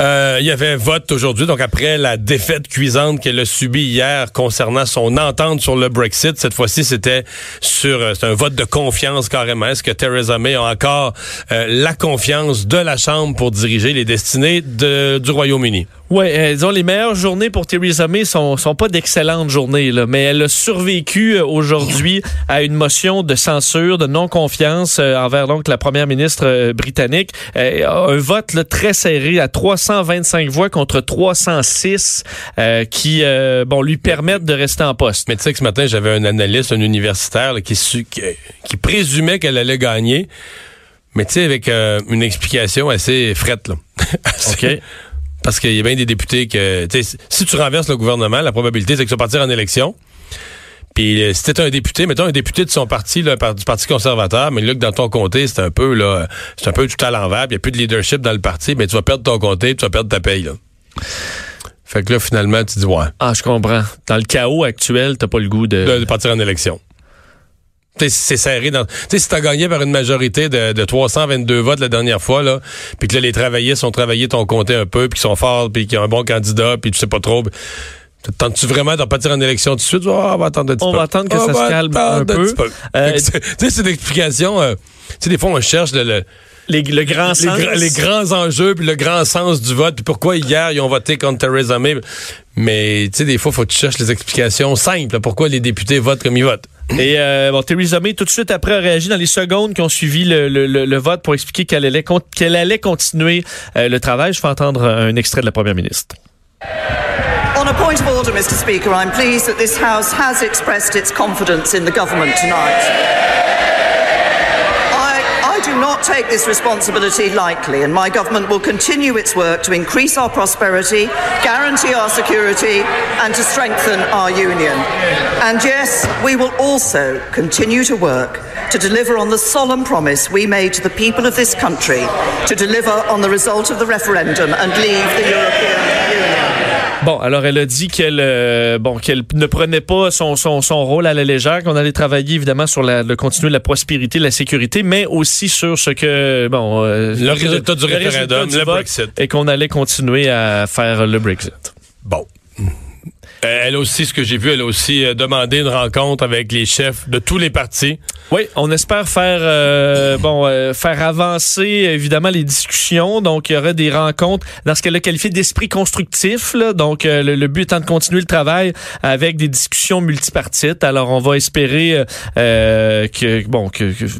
Euh, il y avait vote aujourd'hui, donc après la défaite cuisante qu'elle a subie hier concernant son entente sur le Brexit, cette fois-ci c'était sur euh, un vote de confiance carrément. Est-ce que Theresa May a encore euh, la confiance de la Chambre pour diriger les destinées de, du Royaume-Uni? Oui, euh, disons, les meilleures journées pour Theresa May sont, sont pas d'excellentes journées, là, mais elle a survécu euh, aujourd'hui à une motion de censure, de non-confiance euh, envers donc la première ministre euh, britannique. Euh, un vote là, très serré à 325 voix contre 306 euh, qui euh, bon lui permettent de rester en poste. Mais tu sais que ce matin, j'avais un analyste, un universitaire là, qui, su- qui, qui présumait qu'elle allait gagner, mais tu sais, avec euh, une explication assez frette. Là. OK. Parce qu'il y a bien des députés que, si tu renverses le gouvernement, la probabilité, c'est que tu vas partir en élection. Puis euh, si t'es un député, mettons un député de son parti, là, par- du Parti conservateur, mais là que dans ton comté, c'est un peu là, c'est un peu tout à l'envers, puis il n'y a plus de leadership dans le parti, mais tu vas perdre ton comté, tu vas perdre ta paye. Là. Fait que là, finalement, tu dis ouais, Ah, je comprends. Dans le chaos actuel, t'as pas le goût de... de, de partir en élection. Tu sais, c'est serré dans. Tu sais, si t'as gagné par une majorité de, de 322 votes la dernière fois, là, puis que là, les travaillistes ont travaillé ton comté un peu, puis qu'ils sont forts, puis qu'ils ont un bon candidat, puis tu sais pas trop. Tentes-tu vraiment de partir en élection tout de suite? Ah, on va attendre un petit On peu. va attendre que ça se calme un peu. Euh, Tu sais, c'est une explication. euh, tu sais, des fois, on cherche le- le, Les, le grand les, sens. gra- les grands enjeux, puis le grand sens du vote, puis pourquoi hier, ils ont voté contre Theresa May. Mais, tu sais, des fois, faut que tu cherches les explications simples. Pourquoi les députés votent comme ils votent. Et euh, bon, Theresa May, tout de suite après, a réagi dans les secondes qui ont suivi le, le- le- le vote pour expliquer qu'elle allait, con- qu'elle allait continuer euh, le travail. Je fais entendre un extrait de la première ministre. On a point of order, Mr. Speaker, I'm pleased that this House has expressed its confidence in the government tonight. Do not take this responsibility lightly, and my government will continue its work to increase our prosperity, guarantee our security, and to strengthen our union. And yes, we will also continue to work to deliver on the solemn promise we made to the people of this country to deliver on the result of the referendum and leave the European. Bon, alors elle a dit qu'elle euh, bon qu'elle ne prenait pas son, son, son rôle à la légère, qu'on allait travailler évidemment sur la, le continuer la prospérité, la sécurité, mais aussi sur ce que bon euh, Le résultat du le référendum, résultat du le vote, Brexit. et qu'on allait continuer à faire le Brexit. Bon. Euh, Elle aussi, ce que j'ai vu, elle a aussi euh, demandé une rencontre avec les chefs de tous les partis. Oui, on espère faire euh, bon faire avancer évidemment les discussions. Donc il y aura des rencontres dans ce qu'elle a qualifié d'esprit constructif. Donc le, but étant de continuer le travail avec des discussions multipartites. Alors on va espérer que bon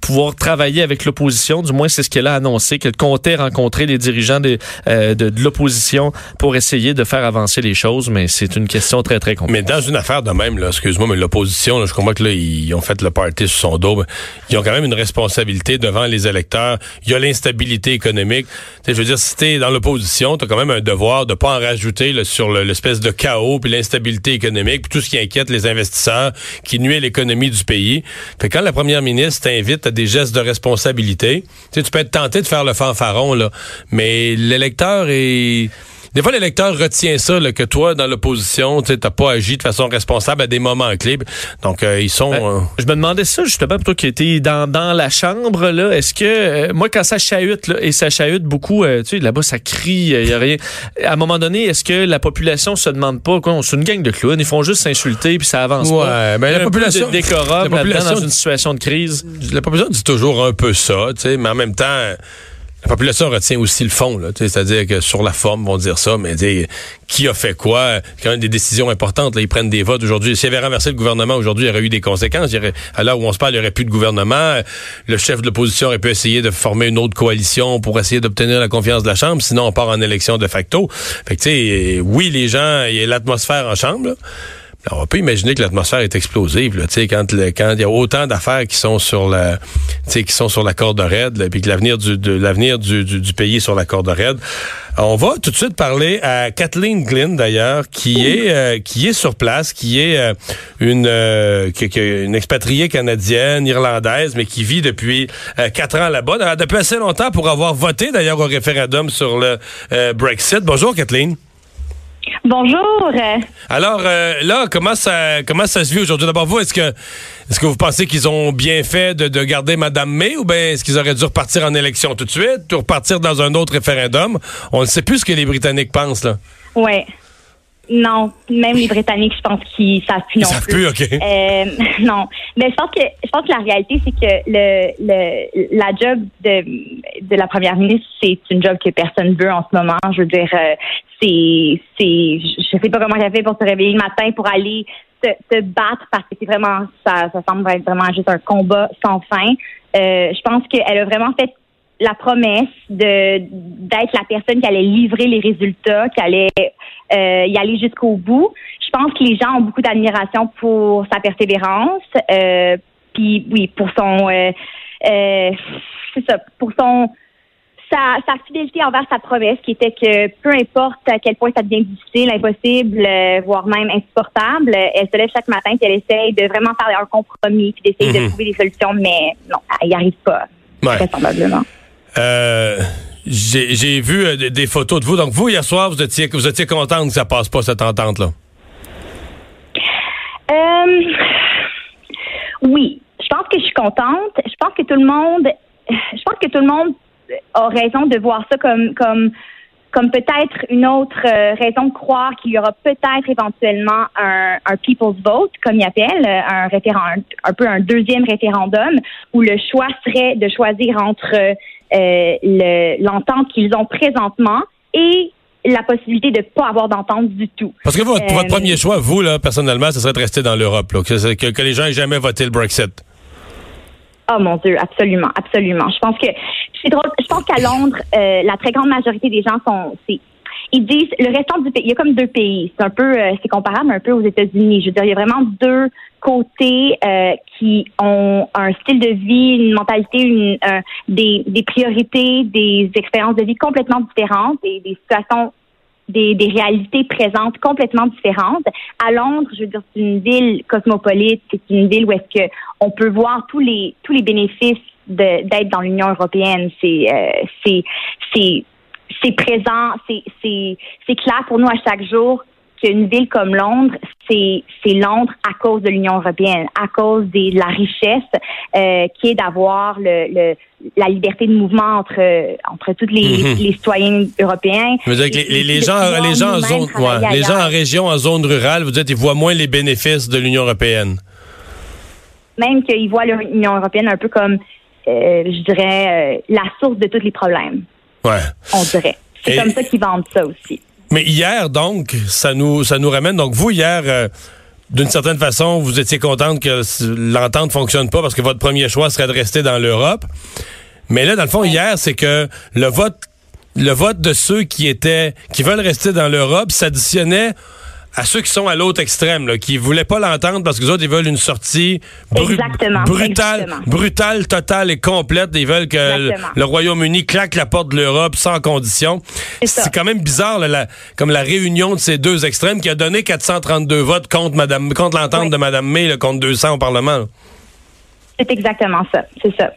pouvoir travailler avec l'opposition. Du moins c'est ce qu'elle a annoncé qu'elle comptait rencontrer les dirigeants de, de, de l'opposition pour essayer de faire avancer les choses. Mais c'est une question Mais dans une affaire de même, excuse-moi, mais l'opposition, je comprends que là, ils ont fait le party sur son dos. Ils ont quand même une responsabilité devant les électeurs. Il y a l'instabilité économique. Je veux dire, si t'es dans l'opposition, t'as quand même un devoir de pas en rajouter là, sur le- l'espèce de chaos puis l'instabilité économique puis tout ce qui inquiète les investisseurs, qui nuit à l'économie du pays. Fait quand la première ministre t'invite à des gestes de responsabilité, tu peux être tenté de faire le fanfaron, là, mais l'électeur est... Des fois, l'électeur retient ça, là, que toi, dans l'opposition, tu n'as pas agi de façon responsable à des moments clés. Donc, euh, ils sont... Ben, euh, Je me demandais ça justement pour toi qui étais dans, dans la chambre là, est-ce que euh, moi quand ça chahute là, et ça chahute beaucoup, tu sais là-bas ça crie, il y a rien. À un moment donné, est-ce que la population se demande pas quoi, c'est une gang de clowns, ils font juste s'insulter puis ça avance Ouais, pas. ben, la population- décorum la population- dans une situation de crise. la population dit toujours un peu ça, tu sais, mais en même temps... La population retient aussi le fond, c'est-à-dire que sur la forme, vont dire ça, mais sais, qui a fait quoi, quand même des décisions importantes, là, ils prennent des votes aujourd'hui. S'il avait renversé le gouvernement aujourd'hui, il y aurait eu des conséquences. Il aurait, à l'heure où on se parle, il n'y aurait plus de gouvernement. Le chef de l'opposition aurait pu essayer de former une autre coalition pour essayer d'obtenir la confiance de la Chambre, sinon on part en élection de facto. Fait que oui, les gens, il y a l'atmosphère en Chambre. Alors, on peut imaginer que l'atmosphère est explosive, là, tu sais, quand le- quand il y a autant d'affaires qui sont sur la, tu sais, qui sont sur la corde raide, là, puis que l'avenir du, de l'avenir du, du, du pays est sur la corde raide. On va tout de suite parler à Kathleen Glynn d'ailleurs, qui est euh, qui est sur place, qui est euh, une euh, qui- qui est une expatriée canadienne, irlandaise, mais qui vit depuis euh, quatre ans là-bas, depuis assez longtemps pour avoir voté d'ailleurs au référendum sur le euh, Brexit. Bonjour Kathleen. Bonjour. Alors euh, là, comment ça comment ça se vit aujourd'hui? D'abord, vous, est-ce que est-ce que vous pensez qu'ils ont bien fait de, de garder Mme May ou bien est-ce qu'ils auraient dû repartir en élection tout de suite, ou repartir dans un autre référendum? On ne sait plus ce que les Britanniques pensent, là. Oui. Non, même les Britanniques, je pense qu'ils savent plus Ils non savent plus. plus, OK. Euh, non, mais je pense que je pense que la réalité c'est que le, le la job de de la première ministre c'est une job que personne veut en ce moment. Je veux dire, euh, c'est c'est je sais pas comment elle fait pour se réveiller le matin pour aller se, se battre parce que c'est vraiment ça ça semble être vraiment juste un combat sans fin. Euh, je pense qu'elle a vraiment fait la promesse de d'être la personne qui allait livrer les résultats, qui allait euh, y aller jusqu'au bout. Je pense que les gens ont beaucoup d'admiration pour sa persévérance, euh, puis oui, pour son euh, euh, c'est ça, pour son sa, sa fidélité envers sa promesse, qui était que peu importe à quel point ça devient difficile, impossible, euh, voire même insupportable, elle se lève chaque matin et elle essaye de vraiment faire un compromis puis d'essayer Mhm. de trouver des solutions, mais non, elle n'y arrive pas, Ouais. vraisemblablement. Euh, j'ai vu euh, des, des photos de vous. Donc, vous, hier soir, vous étiez, vous étiez contente que ça passe pas, cette entente-là? Euh, oui, je pense que je suis contente. Je pense que tout le monde, je pense que tout le monde a raison de voir ça comme comme comme peut-être une autre euh, raison de croire qu'il y aura peut-être éventuellement un, un people's vote, comme ils appellent, euh, un référendum, un peu un deuxième référendum, où le choix serait de choisir entre euh, le- l'entente qu'ils ont présentement et la possibilité de ne pas avoir d'entente du tout. Parce que votre, Euh, votre premier choix, vous, là, personnellement, ce serait de rester dans l'Europe, que, que les gens aient jamais voté le Brexit. Oh mon Dieu, absolument, absolument. Je pense que c'est drôle. Je pense qu'à Londres, euh, la très grande majorité des gens sont, ils disent le restant du pays. Il y a comme deux pays. C'est un peu, euh, c'est comparable un peu aux États-Unis. Je veux dire, il y a vraiment deux côtés euh, qui ont un style de vie, une mentalité, euh, des, priorités, des expériences de vie complètement différentes, et des situations des, des réalités présentes complètement différentes. À Londres, je veux dire, c'est une ville cosmopolite, c'est une ville où est-ce que on peut voir tous les tous les bénéfices d'être dans l'Union européenne. C'est euh, c'est c'est c'est présent, c'est c'est c'est clair pour nous à chaque jour qu'une ville comme Londres, c'est c'est Londres à cause de l'Union européenne, à cause des- de la richesse euh, qui est d'avoir le, le la liberté de mouvement entre entre tous les, Mhm. les citoyens européens. Que les, les- les gens, les gens en zone, ouais, les gens en région, en zone rurale, vous dites, ils voient moins les bénéfices de l'Union européenne. même qu'ils voient l'Union européenne un peu comme, euh, je dirais, euh, la source de tous les problèmes, Ouais. on dirait. C'est Et- comme ça qu'ils vendent ça aussi. Mais hier, donc, ça nous, ça nous ramène. Donc, vous, hier, euh, d'une certaine façon, vous étiez contente que l'entente fonctionne pas parce que votre premier choix serait de rester dans l'Europe. Mais là, dans le fond, hier, c'est que le vote, le vote de ceux qui étaient, qui veulent rester dans l'Europe s'additionnait à ceux qui sont à l'autre extrême, là, qui voulaient pas l'entendre parce que les autres, ils veulent une sortie bru- Exactement, brutale, exactement. brutale, totale et complète. Ils veulent que le, Exactement. le Royaume-Uni claque la porte de l'Europe sans condition. C'est quand même bizarre, là, la- comme la réunion de ces deux extrêmes qui a donné 432 votes contre Madame, contre l'entente Oui. de Madame May, là, contre 200 au Parlement. C'est exactement ça. C'est ça.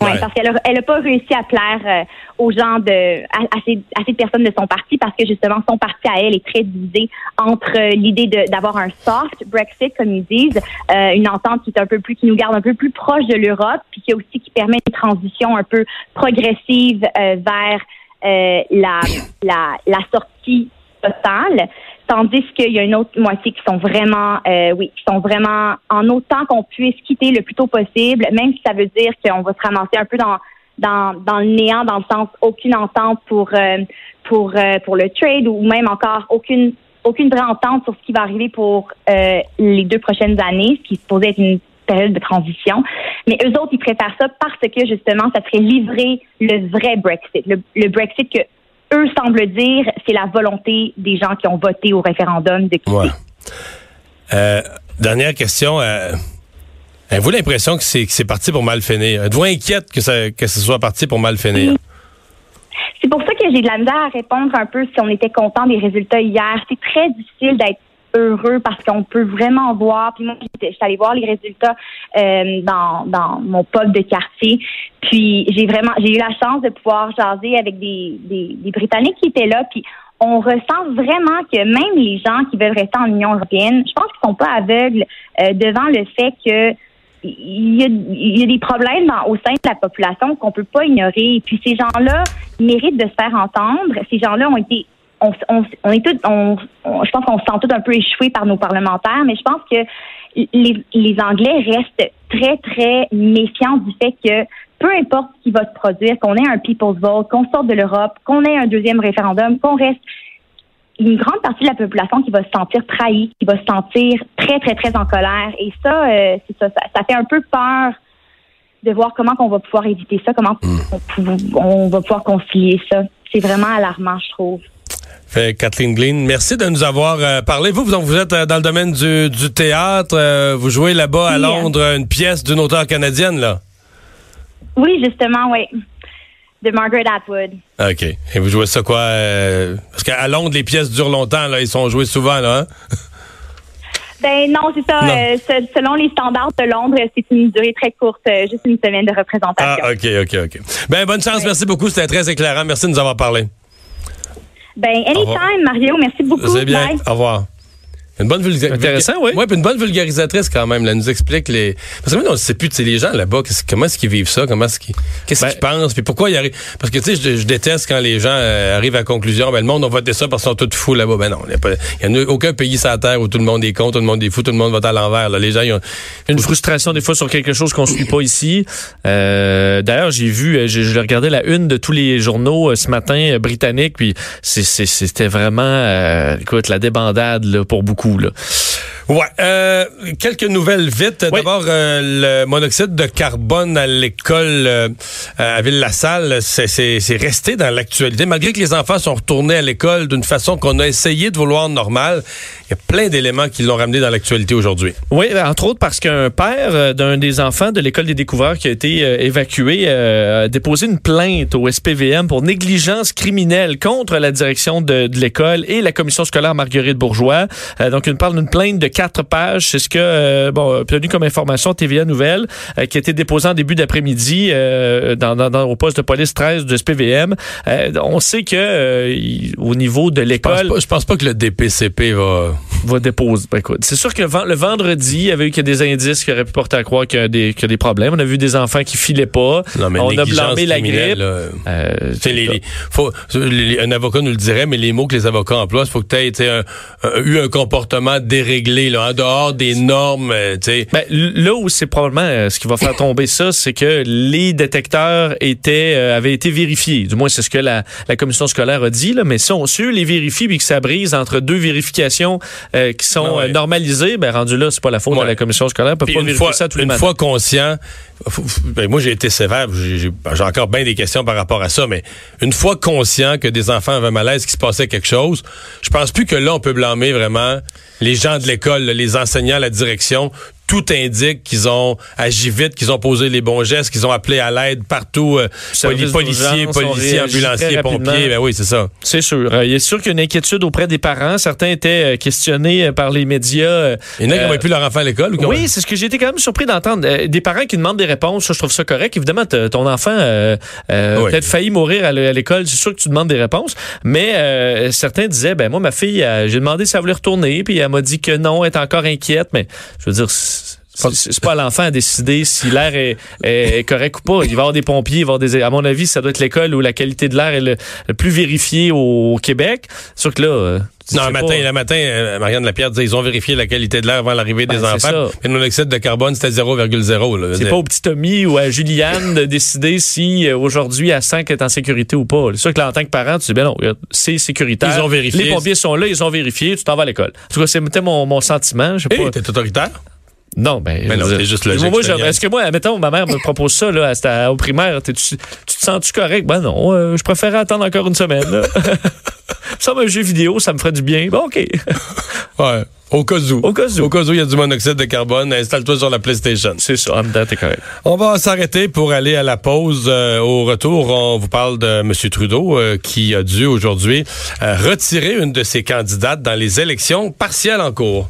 Oui, Ouais. parce qu'elle a, elle a pas réussi à plaire euh, aux gens de à- assez, assez de personnes de son parti parce que justement son parti à elle est très divisé entre euh, l'idée de- d'avoir un soft Brexit comme ils disent, euh, une entente qui est un peu plus qui nous garde un peu plus proche de l'Europe puis qui aussi qui permet une transition un peu progressive euh, vers euh, la, la la sortie totale. Tandis qu'il y a une autre moitié qui sont vraiment, euh, oui, qui sont vraiment en autant qu'on puisse quitter le plus tôt possible, même si ça veut dire qu'on va se ramasser un peu dans dans, dans le néant, dans le sens aucune entente pour euh, pour euh, pour le trade ou même encore aucune aucune vraie entente sur ce qui va arriver pour euh, les deux prochaines années, ce qui se posait être une période de transition. Mais eux autres, ils préfèrent ça parce que justement, ça serait livrer le vrai Brexit, le, le Brexit que eux semblent dire, c'est la volonté des gens qui ont voté au référendum de quitter. Ouais. Euh, dernière question. Euh, Avez-vous l'impression que c'est que c'est parti pour mal finir? Êtes-vous inquiète que, ça, que ce soit parti pour mal finir? C'est pour ça que j'ai de la misère à répondre un peu si on était content des résultats hier. C'est très difficile d'être heureux parce qu'on peut vraiment voir. Puis moi, j'étais allée voir les résultats euh, dans, dans mon pub de quartier. Puis j'ai vraiment j'ai eu la chance de pouvoir jaser avec des, des, des Britanniques qui étaient là. Puis on ressent vraiment que même les gens qui veulent rester en Union européenne, je pense qu'ils sont pas aveugles euh, devant le fait que il y, a, il y a des problèmes dans, au sein de la population qu'on peut pas ignorer. Et puis ces gens-là méritent de se faire entendre. Ces gens-là ont été on, on, on est tous, on, je pense qu'on se sent tous un peu échoués par nos parlementaires, mais je pense que les, les Anglais restent très, très méfiants du fait que peu importe ce qui va se produire, qu'on ait un people's vote, qu'on sorte de l'Europe, qu'on ait un deuxième référendum, qu'on reste une grande partie de la population qui va se sentir trahie, qui va se sentir très, très, très en colère. Et ça, euh, c'est ça, ça, fait un peu peur de voir comment on va pouvoir éviter ça, comment hmm. on, va pouvoir concilier ça. C'est vraiment alarmant, je trouve. Fait Kathleen Glean, merci de nous avoir euh, parlé. Vous, vous êtes euh, dans le domaine du, du théâtre. vous jouez là-bas à Londres une pièce d'une auteure canadienne, là. Oui, justement, oui de Margaret Atwood. OK. Et vous jouez ça quoi? Euh, parce qu'à Londres, les pièces durent longtemps, là. Ils sont joués souvent, là, hein? Ben non, c'est ça. Euh, selon les standards de Londres, c'est une durée très courte, euh, juste une semaine de représentation. Ah, OK, OK, OK. Ben bonne chance, merci beaucoup. C'était très éclairant. Merci de nous avoir parlé. Ben, anytime, Mario. Merci beaucoup. C'est bien. Au revoir. Une bonne Intéressant, oui. Ouais, puis une bonne vulgarisatrice quand même. Là, nous explique les. Parce que même on ne sait plus, les gens là-bas, comment est-ce qu'ils vivent ça, comment est-ce qu'ils, qu'est-ce ben qu'ils pensent, puis pourquoi ils arrivent. Parce que tu sais, je, déteste quand les gens euh, arrivent à la conclusion, ben le monde on voté ça parce qu'ils sont tous fous là-bas. Ben non, il n'y a, aucun pays sur la terre où tout le monde est con, tout le monde est fou, tout le monde vote à l'envers. Les gens, ils ont une frustration des fois sur quelque chose qu'on suit pas ici. Euh, d'ailleurs, j'ai vu, euh, j'ai regardé la une de tous les journaux ce matin britanniques, puis c'était vraiment, écoute, la débandade là, pour beaucoup là. Ouais. Euh, quelques nouvelles vite. D'abord, euh, le monoxyde de carbone à l'école euh, à Ville-la-Salle, c'est resté dans l'actualité. Malgré que les enfants sont retournés à l'école d'une façon qu'on a essayé de vouloir normale, il y a plein d'éléments qui l'ont ramené dans l'actualité aujourd'hui. Oui, entre autres parce qu'un père d'un des enfants de l'école des découverts qui a été évacué a déposé une plainte au SPVM pour négligence criminelle contre la direction de, de l'école et la commission scolaire Marguerite Bourgeois. donc, une parle d'une plainte de quatre pages. C'est ce que, euh, bon, obtenu comme information TVA Nouvelle, euh, qui a été déposé en début d'après-midi euh, dans, dans, au poste de police 13 de SPVM. on sait que au niveau de l'école... Je, pense pas que le DPCP va... Va déposer. Ben, écoute, c'est sûr que le, vendredi, il y avait eu que des indices qui auraient pu porter à croire qu'il y, a des, des problèmes. On a vu des enfants qui filaient pas. on a blâmé la grippe. les, faut, un avocat nous le dirait, mais les mots que les avocats emploient, il faut que tu aies eu un comportement déréglé en dehors des normes. Euh, ben, là où c'est probablement euh, ce qui va faire tomber ça, c'est que les détecteurs étaient euh, avaient été vérifiés. Du moins, c'est ce que la, commission scolaire a dit. Là, mais si on suit les vérifie puis que ça brise entre deux vérifications qui sont ah normalisées, ben rendu là, c'est pas la faute de la commission scolaire. peut pas vérifier ça tous les Une fois conscient, ben, moi j'ai été sévère. J'ai encore bien des questions par rapport à ça, mais une fois conscient que des enfants avaient malaise, qu'il se passait quelque chose, je pense plus que là on peut blâmer vraiment les gens de l'école, les enseignants, la direction, tout indique qu'ils ont agi vite, qu'ils ont posé les bons gestes, qu'ils ont appelé à l'aide partout, euh, policiers, policiers, ambulanciers, pompiers. Ben oui, c'est ça. C'est sûr. Euh, il est sûr qu'il y a une inquiétude auprès des parents. Certains étaient euh, questionnés par les médias. Il y en a qui n'ont plus leur enfant à l'école ou Oui, c'est ce que j'ai été quand même surpris d'entendre. des parents qui demandent des réponses, ça, je trouve ça correct. Évidemment, ton enfant a peut-être failli mourir à l'école. C'est sûr que tu demandes des réponses. Mais certains disaient, ben moi, ma fille, j'ai demandé si elle voulait retourner, puis elle m'a dit que non, elle est encore inquiète. Mais je veux dire, c'est pas à l'enfant à décider si l'air est, correct ou pas. Il va y avoir des pompiers, il va avoir des. À mon avis, ça doit être l'école où la qualité de l'air est le, plus vérifiée au, Québec. Sûr que là. Euh, non, le matin, le matin, euh, Marianne Lapierre disait ils ont vérifié la qualité de l'air avant l'arrivée des ben, enfants. Et le monoxyde de carbone, c'était 0,0. C'est pas au petit Tommy ou à Juliane de décider si euh, aujourd'hui à 5 est en sécurité ou pas. C'est sûr que là, en tant que parent, tu dis ben non, c'est sécuritaire. Ils ont vérifié. Les pompiers sont là, ils ont vérifié, tu t'en vas à l'école. En tout cas, c'était mon, mon sentiment. Pas. T'es autoritaire? Non, ben. Mais non, c'est juste logique. Moi, est-ce que moi, mettons, ma mère me propose ça, là, au primaire, tu, tu te sens-tu correct? Ben non, euh, je préférerais attendre encore une semaine, là. ça, un jeu vidéo, ça me ferait du bien. Bon, OK. ouais. Au cas où. Au cas où. Au cas où il y a du monoxyde de carbone, installe-toi sur la PlayStation. C'est ça, t'es correct. On va s'arrêter pour aller à la pause. Euh, au retour, on vous parle de M. Trudeau euh, qui a dû aujourd'hui retirer une de ses candidates dans les élections partielles en cours.